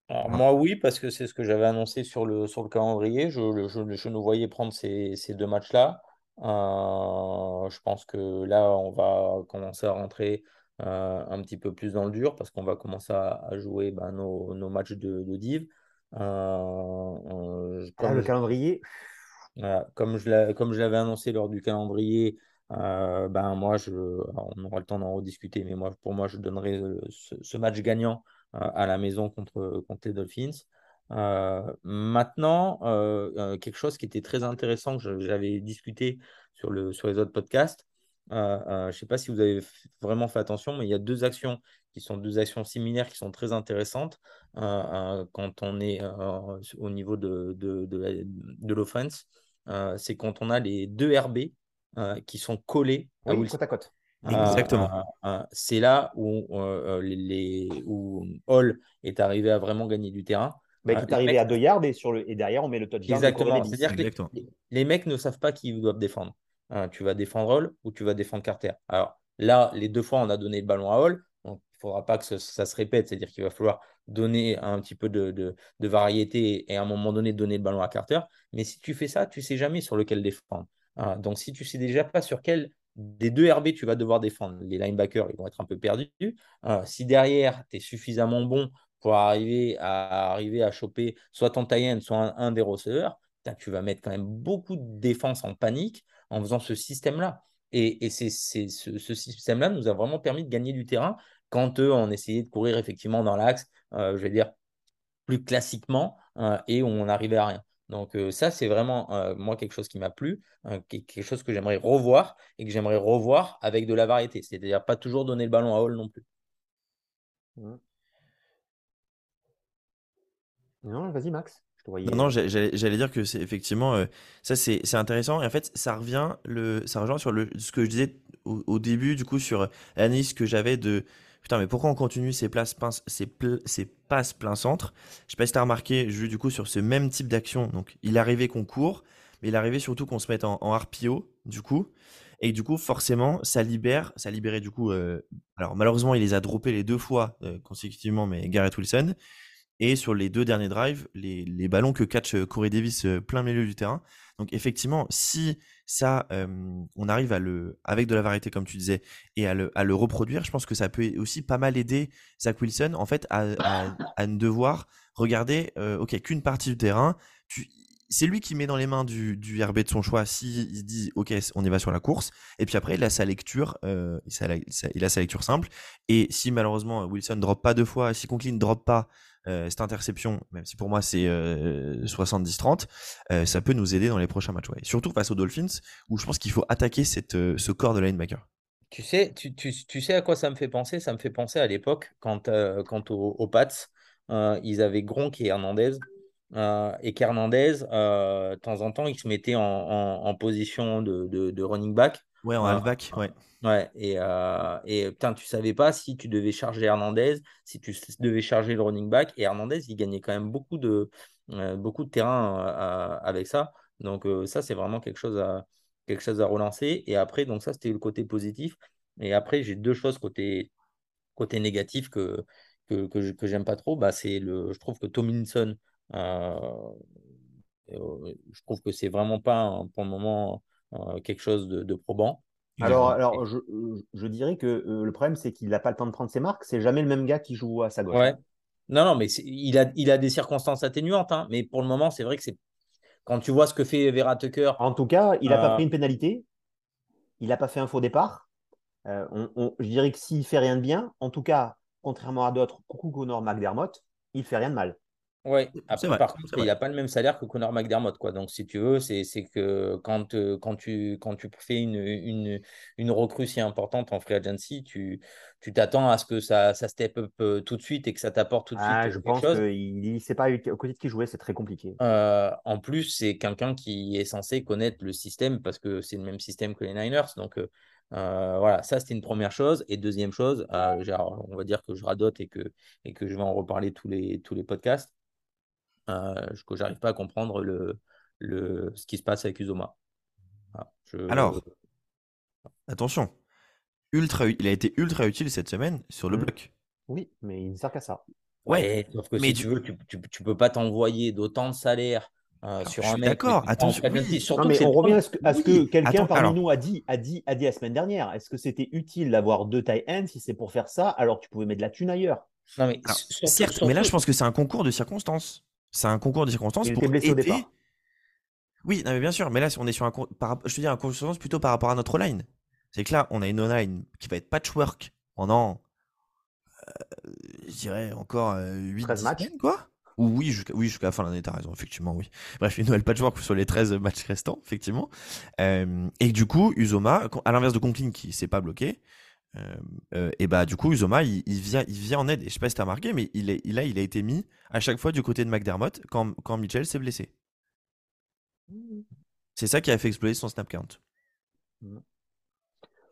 Alors, moi, oui, parce que c'est ce que j'avais annoncé sur le, sur le calendrier. Je, je, je nous voyais prendre ces, ces deux matchs-là. Euh, je pense que là, on va commencer à rentrer euh, un petit peu plus dans le dur parce qu'on va commencer à, à jouer ben, nos, nos, matchs de, de div. Comme ah, le calendrier. comme je l'avais annoncé lors du calendrier, euh, ben moi, je, on aura le temps d'en rediscuter, mais moi, pour moi, je donnerai ce, ce match gagnant à la maison contre, contre les Dolphins. Euh, maintenant, euh, quelque chose qui était très intéressant que j'avais discuté sur, le, sur les autres podcasts, je ne sais pas si vous avez vraiment fait attention, mais il y a deux actions qui sont deux actions similaires qui sont très intéressantes quand on est au niveau de, de, de, de l'offense. c'est quand on a les deux RB qui sont collés oui, côte à côte. Exactement. c'est là où, les, où Hall est arrivé à vraiment gagner du terrain. Bah, est arrivé à 2 yards et, sur le, et derrière, on met le touchdown. Exactement. C'est-à-dire que les, mecs ne savent pas qui doivent défendre. Hein, tu vas défendre Hall ou tu vas défendre Carter. Alors là, les deux fois, on a donné le ballon à Hall. Donc, il ne faudra pas que ça, se répète. C'est-à-dire qu'il va falloir donner un petit peu de, de, variété et à un moment donné donner le ballon à Carter. Mais si tu fais ça, tu ne sais jamais sur lequel défendre. Hein, donc, si tu sais déjà pas sur quel des deux RB tu vas devoir défendre, les linebackers, ils vont être un peu perdus. Hein, si derrière, tu es suffisamment bon pour arriver à, choper soit ton tie soit un, des receveurs, tu vas mettre quand même beaucoup de défense en panique en faisant ce système-là. Et, c'est, ce, système-là nous a vraiment permis de gagner du terrain quand eux, on essayait de courir effectivement dans l'axe, euh, je vais dire, plus classiquement, euh, et on n'arrivait à rien. Donc euh, ça, c'est vraiment, moi, quelque chose qui m'a plu, quelque chose que j'aimerais revoir et que j'aimerais revoir avec de la variété. C'est-à-dire pas toujours donner le ballon à Hall non plus. Mmh. Non, vas-y Max. Non, non j'allais dire que c'est effectivement euh, ça c'est intéressant et en fait ça revient le ça rejoint sur le ce que je disais au, début du coup sur l'analyse que j'avais de putain mais pourquoi on continue ces places ces, passes plein centre? Je sais pas si t'as remarqué je du coup sur ce même type d'action donc il arrivait qu'on court mais il arrivait surtout qu'on se mette en, en du coup et du coup forcément ça libère ça libérait du coup euh, alors malheureusement il les a droppés les deux fois euh, consécutivement mais Garrett Wilson et sur les deux derniers drives, les, les ballons que catch euh, Corey Davis plein milieu du terrain. Donc effectivement, si ça, euh, on arrive à le, avec de la variété comme tu disais, et à le, à le reproduire, je pense que ça peut aussi pas mal aider Zach Wilson en fait à, à, à ne devoir regarder, ok, qu'une partie du terrain. Tu, c'est lui qui met dans les mains du, du RB de son choix si il dit ok on y va sur la course et puis après il a sa lecture euh, il, a sa lecture simple et si malheureusement Wilson ne drop pas deux fois si Conklin ne drop pas euh, cette interception, même si pour moi c'est 70-30, euh, euh, ça peut nous aider dans les prochains matchs. Surtout face aux Dolphins, où je pense qu'il faut attaquer cette, ce corps de linebacker. Tu sais, tu, tu, tu, sais à quoi ça me fait penser? Ça me fait penser à l'époque, quand, quand aux, Pats, ils avaient Gronk et Hernandez. et qu'Hernandez, de temps en temps, il se mettait en, en, position de, de, running back. Ouais, en halfback, ouais. Ouais, et, euh, et putain, tu savais pas si tu devais charger Hernandez, si tu devais charger le running back. Et Hernandez, il gagnait quand même beaucoup de, euh, beaucoup de terrain euh, avec ça. Donc, euh, ça, c'est vraiment quelque chose, à, quelque chose à relancer. Et après, donc, ça, c'était le côté positif. Et après, j'ai deux choses côté, côté négatif que, que, que, que j'aime pas trop. Bah, c'est le, je trouve que Tomlinson, je trouve que c'est vraiment pas pour le moment quelque chose de, de probant. Alors, alors je, je, dirais que euh, le problème, c'est qu'il n'a pas le temps de prendre ses marques. C'est jamais le même gars qui joue à sa gauche. Ouais. Non, non, mais il a, il a des circonstances atténuantes. Hein, mais pour le moment, c'est vrai que c'est. Quand tu vois ce que fait Vera Tucker. En tout cas, il n'a pas euh, pris une pénalité. Il n'a pas fait un faux départ. Euh, on, je dirais que s'il fait rien de bien, en tout cas, contrairement à d'autres, coucou Connor McDermott, il fait rien de mal. Oui, après, par contre, il n'a pas le même salaire que Connor McDermott. Quoi. Donc, si tu veux, c'est que quand, euh, quand, tu, quand tu fais une, une, une recrue si importante en free agency, tu t'attends à ce que ça, ça step up euh, tout de suite et que ça t'apporte tout de ah, suite. Je pense qu'il ne sait pas au côté de qui jouer, c'est très compliqué. Euh, en plus, c'est quelqu'un qui est censé connaître le système parce que c'est le même système que les Niners. Donc, voilà, ça c'était une première chose. Et deuxième chose, on va dire que je radote et que, et que je vais en reparler tous les, tous les podcasts, que j'arrive pas à comprendre le, le, ce qui se passe avec Uzoma. Alors, attention, ultra, il a été ultra utile cette semaine sur le mmh. bloc. Oui, mais il ne sert qu'à ça. Ouais, sauf que mais si tu veux, tu, tu, peux pas t'envoyer d'autant de salaire euh, sur un mec. D'accord, attention. mais on revient à ce que, quelqu'un parmi nous a dit, a, dit, a dit la semaine dernière. Est-ce que c'était utile d'avoir deux tailles N si c'est pour faire ça alors tu pouvais mettre de la thune ailleurs? Non, mais, certes, mais là je pense que c'est un concours de circonstances. C'est un concours de circonstances pour blessé aider... au départ. Oui, non, mais bien sûr, mais là on est sur un par... je te dis un concours plutôt par rapport à notre line. C'est que là on a une line qui va être patchwork pendant euh, je dirais encore 8 13 matchs quoi ou oui, jusqu'à oui, jusqu'à la fin de l'année, t'as raison, effectivement, oui. Bref, une nouvelle patchwork sur les 13 matchs restants, effectivement. Euh, et du coup, Uzoma, à l'inverse de Conklin qui s'est pas bloqué, euh, euh, et bah du coup, Uzoma, il, vient, il vient en aide. Et je sais pas si t'as remarqué, mais il est, il a, il a été mis à chaque fois du côté de McDermott quand, quand Mitchell s'est blessé. C'est ça qui a fait exploser son snap count.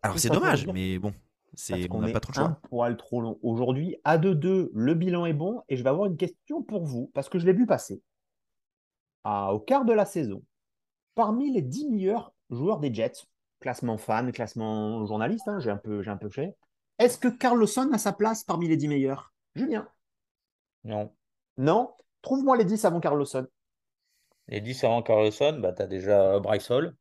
Alors c'est dommage, mais bon. C'est, on n'a pas trop de choix. Un poil trop long. Aujourd'hui, à 2-2, le bilan est bon. Et je vais avoir une question pour vous, parce que je l'ai vu passer. À, au quart de la saison, parmi les 10 meilleurs joueurs des Jets, classement fan, classement journaliste, hein, j'ai un peu, j'ai un peu fait. Est-ce que Carlson a sa place parmi les 10 meilleurs? Julien? Non. Non? Trouve-moi les 10 avant Carlson. Les 10 avant Carlson, bah, tu as déjà Bryce Hall,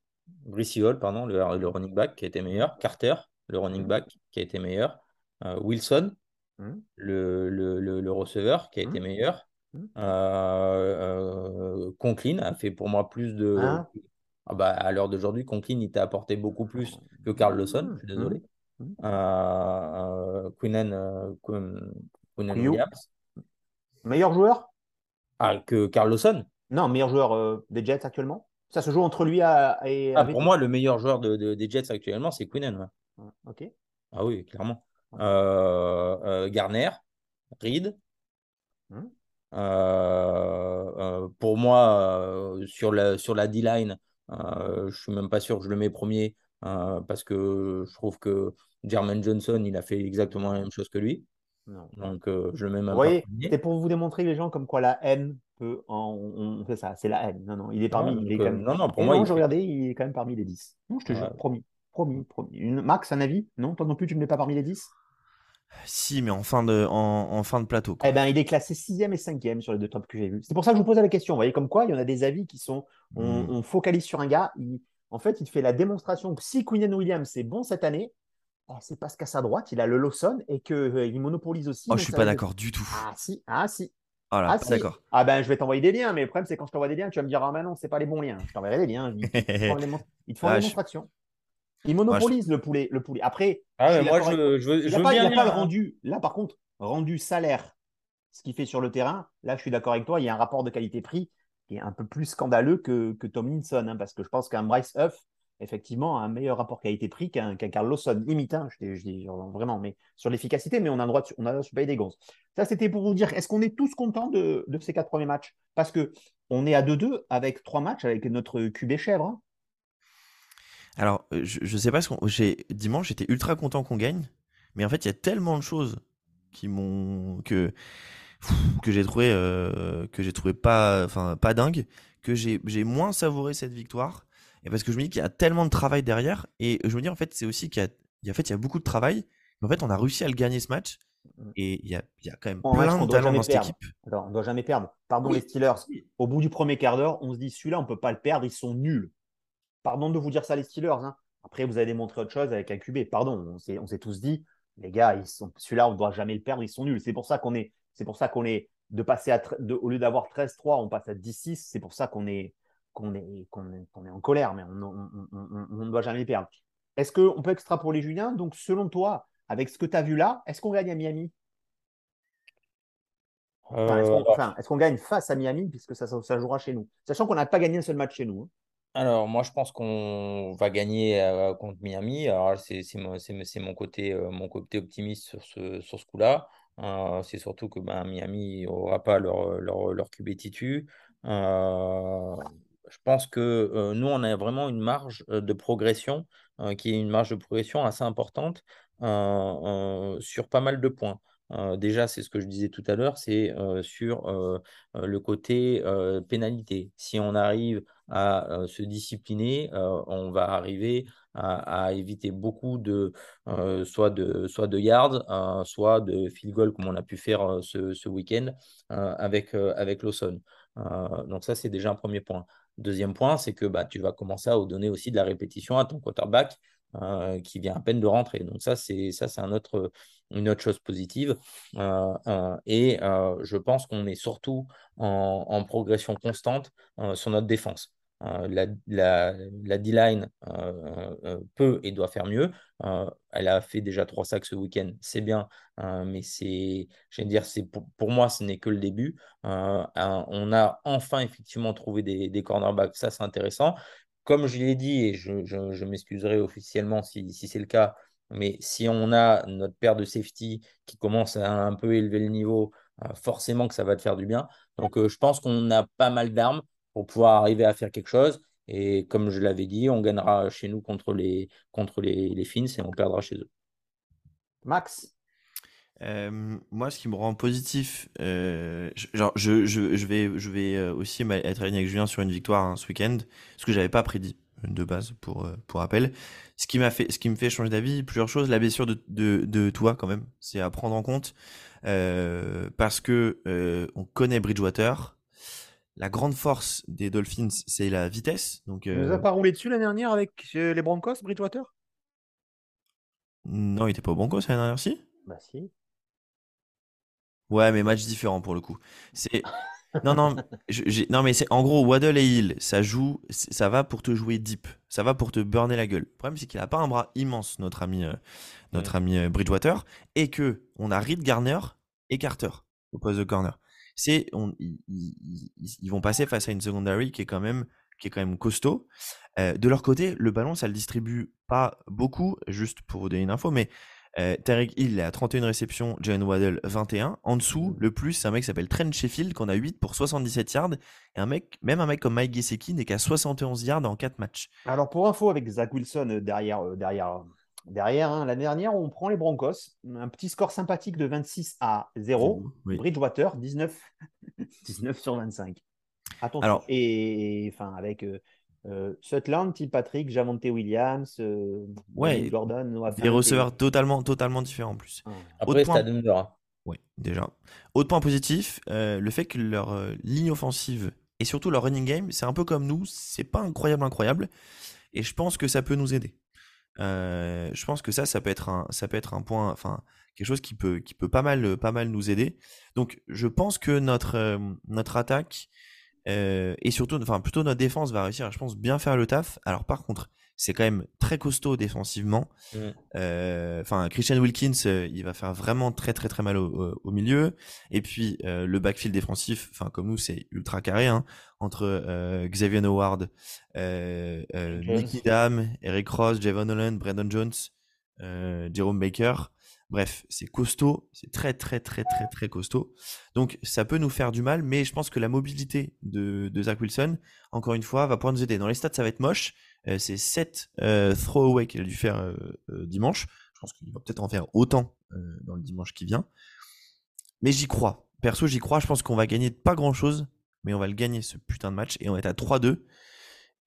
Hall, pardon, le, le running back qui était meilleur, Carter, le running mmh. back qui a été meilleur. Euh, Wilson, mmh. le, le, le, receveur qui a été mmh. meilleur. Euh, euh, Conklin a fait pour moi plus de. Hein ah bah, à l'heure d'aujourd'hui, Conklin, il t'a apporté beaucoup plus que Carl Lawson, je suis désolé. Euh, Quinnen, Williams. Meilleur joueur? Ah, Que Carl Lawson Non, meilleur joueur des Jets actuellement? Ça se joue entre lui et. Ah, pour moi, le meilleur joueur de, des Jets actuellement, c'est Quinnen. Ok. Ah oui, clairement. Euh, euh, Garner, Reed. Hmm. Euh, pour moi, sur la, sur la D-line, je suis même pas sûr que je le mets premier parce que je trouve que Jermaine Johnson, il a fait exactement la même chose que lui. Donc, je le mets même vous voyez, C'est pour vous démontrer, les gens, comme quoi la haine peut. On, fait ça, c'est la haine. Non, non, il est parmi. il est quand même... Non, non, pour moi. je regardais, il est quand même parmi les 10. Non, je te jure, promis. Promis, promis. Max, un avis? Non, toi non plus, tu ne mets pas parmi les 10 Si, mais en fin de, en, fin de plateau. Eh ben, il est classé 6e et 5e sur les deux tops que j'ai vus. C'est pour ça que je vous pose la question. Vous voyez, comme quoi, il y en a des avis qui sont. On, hmm. focalise sur un gars. en fait, il fait la démonstration que si Quinn Williams c'est bon cette année, oh, c'est parce qu'à sa droite, il a le Lawson et qu'il euh, monopolise aussi. Oh, je suis pas d'accord du tout. Ah, si, ah, si. Voilà, ah, d'accord. Ah ben je vais t'envoyer des liens, mais le problème c'est quand je t'envoie des liens, tu vas me dire ah ben non, c'est pas les bons liens. Je t'enverrai des liens. Il te font, une démonstration. Il monopolise le poulet. Le poulet. Après, ah moi, je, je, il n'a pas, le rendu. Là, par contre, rendu salaire, ce qu'il fait sur le terrain, là, je suis d'accord avec toi, il y a un rapport de qualité-prix qui est un peu plus scandaleux que, que Tomlinson, hein, parce que je pense qu'un Bryce Huff, effectivement, a un meilleur rapport qualité-prix qu'un Carl Lawson, limite, hein, je, dis vraiment, mais sur l'efficacité, mais on a le droit de, on a se payer des gonzes. Ça, c'était pour vous dire, est-ce qu'on est tous contents de, de, ces quatre premiers matchs? Parce que on est à 2-2 avec trois matchs avec notre QB chèvre. Hein. Alors, euh, je, je sais pas ce qu'on. Dimanche, j'étais ultra content qu'on gagne, mais en fait, il y a tellement de choses qui m'ont que que j'ai trouvé euh, que j'ai trouvé pas enfin pas dingue que j'ai moins savouré cette victoire et parce que je me dis qu'il y a tellement de travail derrière et je me dis en fait c'est aussi qu'il y a en fait il y a beaucoup de travail mais en fait on a réussi à le gagner ce match mmh. et il y a, il y a quand même plein de talents dans cette équipe. Alors, on doit jamais perdre. Pardon les Steelers. Au bout du premier quart d'heure, on se dit celui-là on peut pas le perdre, ils sont nuls. Pardon de vous dire ça, les Steelers. Hein. Après, vous avez démontré autre chose avec un QB. Pardon, on s'est, tous dit, les gars, ils sont, celui-là, on ne doit jamais le perdre, ils sont nuls. C'est pour ça qu'on est, c'est pour ça qu'on est, de passer à, au lieu d'avoir 13-3, on passe à 10-6. C'est pour ça qu'on est, qu'on est, qu'on est, est, en colère, mais on ne doit jamais le perdre. Est-ce qu'on peut extrapoler Julien Donc, selon toi, avec ce que tu as vu là, est-ce qu'on gagne à Miami? Enfin, est-ce, qu'on, gagne face à Miami, puisque ça, ça, jouera chez nous? Sachant qu'on n'a pas gagné un seul match chez nous. Hein. Alors, moi, je pense qu'on va gagner contre Miami. Alors, c'est mon côté, euh, mon côté optimiste sur ce, sur ce coup-là. Euh, c'est surtout que ben, Miami n'aura pas leur, leur, leur QB je pense que nous, on a vraiment une marge de progression qui est une marge de progression assez importante sur pas mal de points. déjà, c'est ce que je disais tout à l'heure, c'est sur le côté pénalité. Si on arrive à se discipliner, on va arriver à, éviter beaucoup de soit de soit de yards, soit de field goal comme on a pu faire ce, ce week-end avec avec Lawson. donc ça, c'est déjà un premier point. Deuxième point, c'est que bah, tu vas commencer à donner aussi de la répétition à ton quarterback euh, qui vient à peine de rentrer. Donc ça, c'est ça, c'est une autre chose positive. Euh, euh, et je pense qu'on est surtout en, progression constante sur notre défense. La, la, la D-line peut et doit faire mieux. elle a fait déjà trois sacs ce week-end, c'est bien, mais c'est, je dire, c'est pour, moi, ce n'est que le début. on a enfin effectivement trouvé des, cornerbacks, ça c'est intéressant comme je l'ai dit, et je, m'excuserai officiellement si, c'est le cas, mais si on a notre paire de safety qui commence à un peu élever le niveau, euh, forcément que ça va te faire du bien. Donc euh, je pense qu'on a pas mal d'armes pour pouvoir arriver à faire quelque chose. Et comme je l'avais dit, on gagnera chez nous contre les, contre les, les Fins et on perdra chez eux. Max? Euh, moi, ce qui me rend positif, euh, genre, je, je, je, vais, je vais euh, aussi être aligné avec Julien sur une victoire hein, ce week-end, ce que j'avais pas prédit de base pour, pour rappel. Ce qui m'a fait, ce qui me fait changer d'avis, plusieurs choses. La blessure de, de, de toi, quand même, c'est à prendre en compte parce que on connaît Bridgewater. La grande force des Dolphins, c'est la vitesse. Donc, il nous a pas roulé dessus l'année dernière avec les Broncos, Bridgewater? Non, il était pas au Broncos l'année dernière, si? Bah si. Ouais, mais match différent pour le coup. C'est non non, non mais c'est en gros Waddle et Hill, ça joue, ça va pour te jouer deep, ça va pour te burner la gueule. Le problème c'est qu'il a pas un bras immense notre ami euh, notre ami euh, Bridgewater et que on a Reed Garner et Carter au poste de corner. C'est ils, vont passer face à une secondary qui est quand même qui est quand même costaud. Euh, de leur côté, le ballon, ça le distribue pas beaucoup, juste pour vous donner une info, mais euh, Tarek Hill à 31 réceptions, Jalen Waddell 21. En dessous, mmh. le plus, c'est un mec qui s'appelle Trent Sheffield, qu'on a 8 pour 77 yards. Et un mec, même un mec comme Mike Gesicki n'est qu'à 71 yards en 4 matchs. Alors pour info, avec Zach Wilson euh, derrière, euh, derrière, derrière hein, l'année dernière, on prend les Broncos. Un petit score sympathique de 26 à 0. Bridgewater, 19, 19 sur 25. Attention. Alors, et, enfin, avec. Euh, Sutland, Tim Patrick, Javonte Williams, euh, ouais, Gordon, des receveurs totalement, totalement différents en plus. Ah. Après, c'est point... Oui, déjà. Autre point positif, euh, le fait que leur ligne offensive et surtout leur running game, c'est un peu comme nous, c'est pas incroyable, incroyable. Et je pense que ça peut nous aider. Je pense que ça, ça peut être un, ça peut être un point, enfin, quelque chose qui peut, qui peut pas mal, pas mal nous aider. Donc, je pense que notre, notre attaque, euh, et surtout, enfin plutôt notre défense va réussir, je pense, bien faire le taf. Alors par contre, c'est quand même très costaud défensivement. Mm. Euh, enfin, Christian Wilkins, euh, il va faire vraiment très très très mal au, au milieu. Et puis le backfield défensif, enfin comme nous, c'est ultra carré hein, entre Xavier Howard, Nicky Dam, Eric Ross, Javon Holland, Brandon Jones, Jerome Baker. Bref, c'est costaud, c'est très très très très très costaud. Donc ça peut nous faire du mal, mais je pense que la mobilité de, Zach Wilson, encore une fois, va pouvoir nous aider. Dans les stats, ça va être moche. Euh, c'est 7 euh, throwaways qu'il a dû faire euh, dimanche. Je pense qu'il va peut-être en faire autant dans le dimanche qui vient. Mais j'y crois. Perso, j'y crois. Je pense qu'on va gagner pas grand-chose, mais on va le gagner ce putain de match. Et on est à 3-2.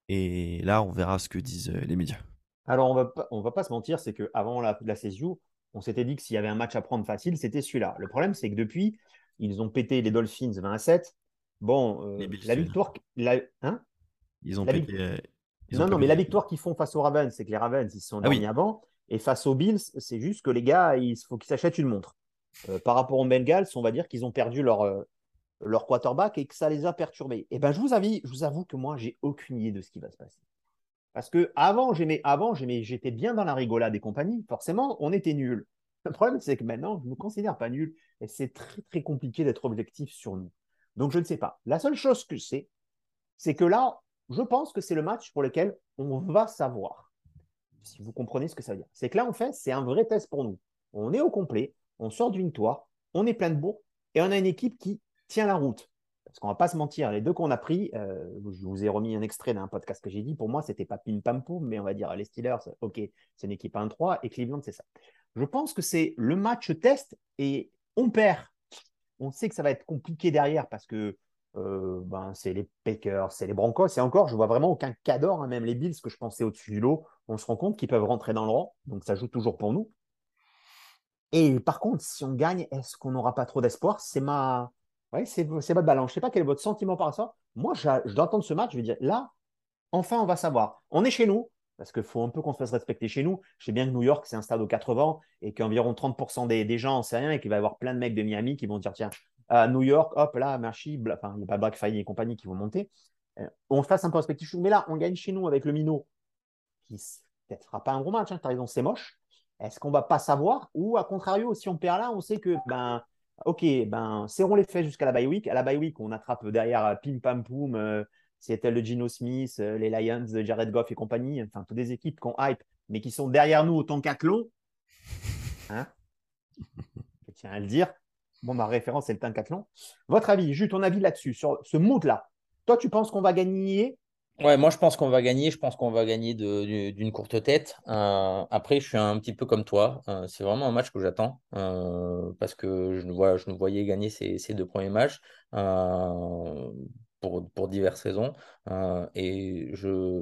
Et là, on verra ce que disent les médias. Alors, on va on va pas se mentir, c'est qu'avant la, la CSU, on s'était dit que s'il y avait un match à prendre facile, c'était celui-là. Le problème, c'est que depuis, ils ont pété les Dolphins 20 à 7. Bon, euh, la victoire. hein? Ils ont pété. Non, non, mais la victoire qu'ils font face aux Ravens, c'est que les Ravens, ils sont ah avant. Et face aux Bills, c'est juste que les gars, il faut qu'ils s'achètent une montre. Euh, par rapport aux Bengals, on va dire qu'ils ont perdu leur, leur quarterback et que ça les a perturbés. Et eh ben, je vous, avoue, je vous avoue que moi, j'ai aucune idée de ce qui va se passer. Parce que avant, j'aimais, avant, j'aimais, j'étais bien dans la rigolade des compagnies. Forcément, on était nuls. Le problème, c'est que maintenant, je ne me considère pas nul et c'est très, très compliqué d'être objectif sur nous. Donc, je ne sais pas. La seule chose que je sais, c'est que là, je pense que c'est le match pour lequel on va savoir. Si vous comprenez ce que ça veut dire. C'est que là, en fait, c'est un vrai test pour nous. On est au complet, on sort d'une victoire, on est plein de bourre et on a une équipe qui tient la route. Parce qu'on va pas se mentir, les deux qu'on a pris, euh, je vous ai remis un extrait d'un podcast que j'ai dit, pour moi, c'était pas pim pam poum, mais on va dire les Steelers, ok, c'est une équipe 1-3 et Cleveland, c'est ça. Je pense que c'est le match test et on perd. On sait que ça va être compliqué derrière parce que euh, ben, c'est les Packers, c'est les Broncos. Et encore, je vois vraiment aucun cador, hein, même les Bills que je pensais au-dessus du lot. On se rend compte qu'ils peuvent rentrer dans le rang, donc ça joue toujours pour nous. Et par contre, si on gagne, est-ce qu'on n'aura pas trop d'espoir? C'est ma, c'est votre balance. Je sais pas quel est votre sentiment par ça. Moi, je, dois entendre ce match. Je vais dire là, enfin, on va savoir. On est chez nous parce qu'il faut un peu qu'on se fasse respecter chez nous. Je sais bien que New York, c'est un stade aux 80 et qu'environ 30% des, des gens, on sait rien, et qu'il va y avoir plein de mecs de Miami qui vont dire tiens, à New York, hop, là, merci, enfin, il n'y a pas Black et compagnie qui vont monter. Euh, on se fasse un nous. Mais là, on gagne chez nous avec le minot, qui peut-être fera pas un gros match, hein, as raison, c'est moche. Est-ce qu'on va pas savoir Ou à contrario, si on perd là, on sait que, ben, ok, ben, serrons les faits jusqu'à la bye week. À la bye week, on attrape derrière euh, Pim Pam Poum, euh, c'était le Gino Smith, les Lions, Jared Goff et compagnie, enfin, toutes des équipes qui ont hype, mais qui sont derrière nous autant qu'Athlon. Hein? Je tiens à le dire. Bon, ma référence, c'est le Tincathlon. Votre avis, Jus, ton avis là-dessus, sur ce mood-là. Toi, tu penses qu'on va gagner? Ouais, moi je pense qu'on va gagner. Je pense qu'on va gagner d'une courte tête. Euh, après, je suis un petit peu comme toi. Euh, c'est vraiment un match que j'attends euh, parce que je, voilà, je voyais gagner ces, ces deux premiers matchs pour, diverses raisons. et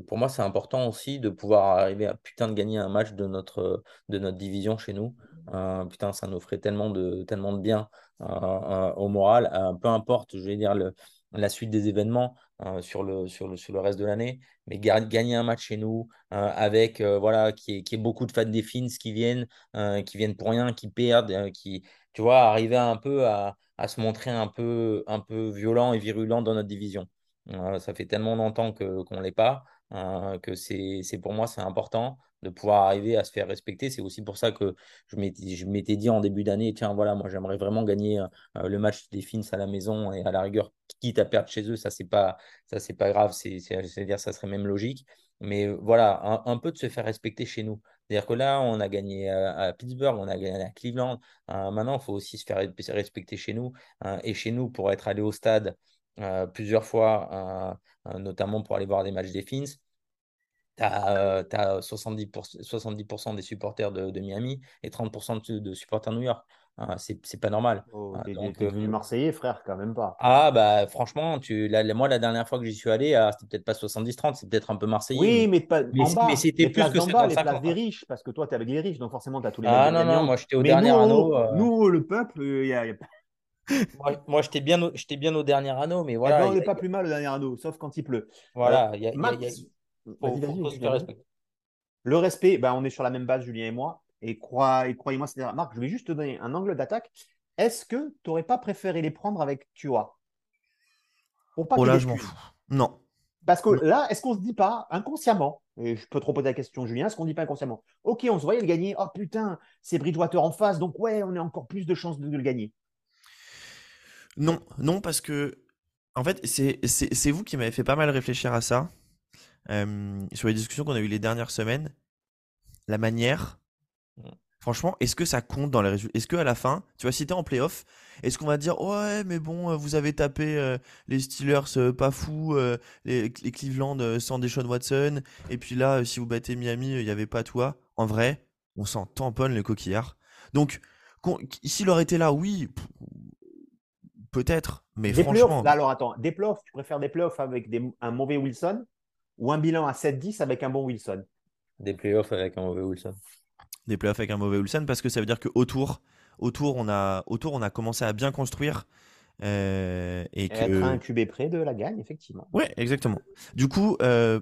pour moi, c'est important aussi de pouvoir arriver à putain de gagner un match de notre, de notre division chez nous. Putain, ça nous ferait tellement de, tellement de bien au moral. peu importe, je vais dire, la suite des événements sur, le, reste de l'année. Mais gagner un match chez nous avec voilà qui est, beaucoup de fans des Fins qui viennent, qui viennent pour rien, qui perdent, qui tu vois arriver un peu à, à, se montrer un peu un peu violent et virulent dans notre division. ça fait tellement longtemps que qu'on l'est pas que c'est pour moi c'est important de pouvoir arriver à se faire respecter. C'est aussi pour ça que je m'étais dit en début d'année, tiens, voilà, moi j'aimerais vraiment gagner euh, le match des Fins à la maison et à la rigueur, quitte à perdre chez eux, ça c'est pas, pas grave, c'est-à-dire ça serait même logique. Mais voilà, un, peu de se faire respecter chez nous. C'est-à-dire que là, on a gagné à, Pittsburgh, on a gagné à Cleveland. Euh, maintenant, il faut aussi se faire respecter chez nous. Euh, et chez nous, pour être allé au stade plusieurs fois, notamment pour aller voir des matchs des Fins, tu as, 70%, 70 des supporters de, Miami et 30% de, supporters de New York. Ah, c'est pas normal. Oh, ah, t'es devenu Marseillais, frère, quand même pas. Ah, bah franchement, tu, moi, la dernière fois que j'y suis allé, ah, c'était peut-être pas 70-30, c'est peut-être un peu Marseillais. Oui, mais, pas, mais, c'était plus que 50 Les places des riches, parce que toi, tu es avec les riches, donc forcément, tu as tous les Ah non, non, moi, j'étais au dernier anneau. Euh. Nous, le peuple, il y a, moi, j'étais bien, au, bien au dernier anneau, mais voilà. Eh ben, on n'est pas plus mal au dernier anneau, sauf quand il pleut. Voilà, euh, il y le respect, ben, on est sur la même base, Julien et moi. Et, croyez, moi c'est Marc, je vais juste te donner un angle d'attaque. Est-ce que tu n'aurais pas préféré les prendre avec Tua? Pour pas oh là, je m'en fous. Non. Parce que là, est-ce qu'on se dit pas inconsciemment, et je peux trop poser la question, Julien, est-ce qu'on ne dit pas inconsciemment Ok, on se voyait le gagner. Oh putain, c'est Bridgewater en face, donc ouais, on a encore plus de chances de, le gagner. Non, non, parce que en fait, c'est vous qui m'avez fait pas mal réfléchir à ça sur les discussions qu'on a eues les dernières semaines, la manière, franchement, est-ce que ça compte dans les résultats? Est-ce qu'à la fin, tu vois, si t'es en playoff, est-ce qu'on va dire ouais, mais bon, vous avez tapé les Steelers pas fous, les, Cleveland sans Deshaun Watson, et puis là, si vous battez Miami, il n'y avait pas toi. En vrai, on s'en tamponne le coquillard. Donc, s'il aurait été là, oui, peut-être, mais franchement. alors attends, des playoffs, tu préfères des playoffs avec un mauvais Wilson? Ou un bilan à 7-10 avec un bon Wilson Des playoffs avec un mauvais Wilson. Des playoffs avec un mauvais Wilson parce que ça veut dire qu'autour, autour, on a, autour, on a commencé à bien construire. Euh, et, que... Être un QB près de la gagne, effectivement. Ouais, exactement. Du coup, euh,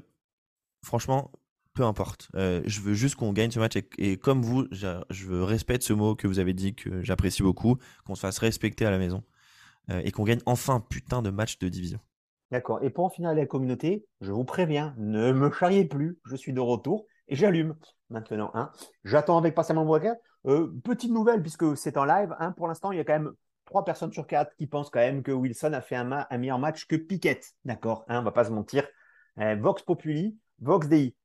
franchement, peu importe. Euh, je veux juste qu'on gagne ce match. Et, comme vous, je respecte ce mot que vous avez dit, que j'apprécie beaucoup, qu'on se fasse respecter à la maison. et qu'on gagne enfin putain de match de division. D'accord. Et pour en finir la communauté, je vous préviens, ne me charriez plus. Je suis de retour et j'allume maintenant. Hein. J'attends avec patiemment mon euh, petite nouvelle, puisque c'est en live. Hein, pour l'instant, il y a quand même trois personnes sur quatre qui pensent quand même que Wilson a fait un, meilleur match que Piquet. D'accord hein, On ne va pas se mentir. Euh, Vox Populi, Vox Dei.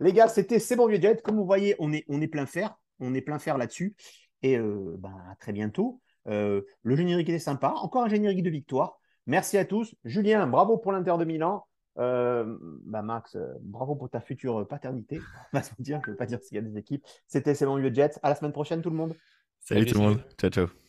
Les gars, c'était C'est bon vieux jet. Comme vous voyez, on est, on est plein fer. On est plein fer là-dessus. Et euh, ben, à très bientôt. le générique était sympa. Encore un générique de victoire. Merci à tous. Julien, bravo pour l'Inter de Milan. Euh, bah Max, euh, bravo pour ta future paternité. On va se dire, je ne veux pas dire s'il y a des équipes. C'était C'est bon, Jets. À la semaine prochaine, tout le monde. Salut, Salut, tout le monde. Ciao, ciao.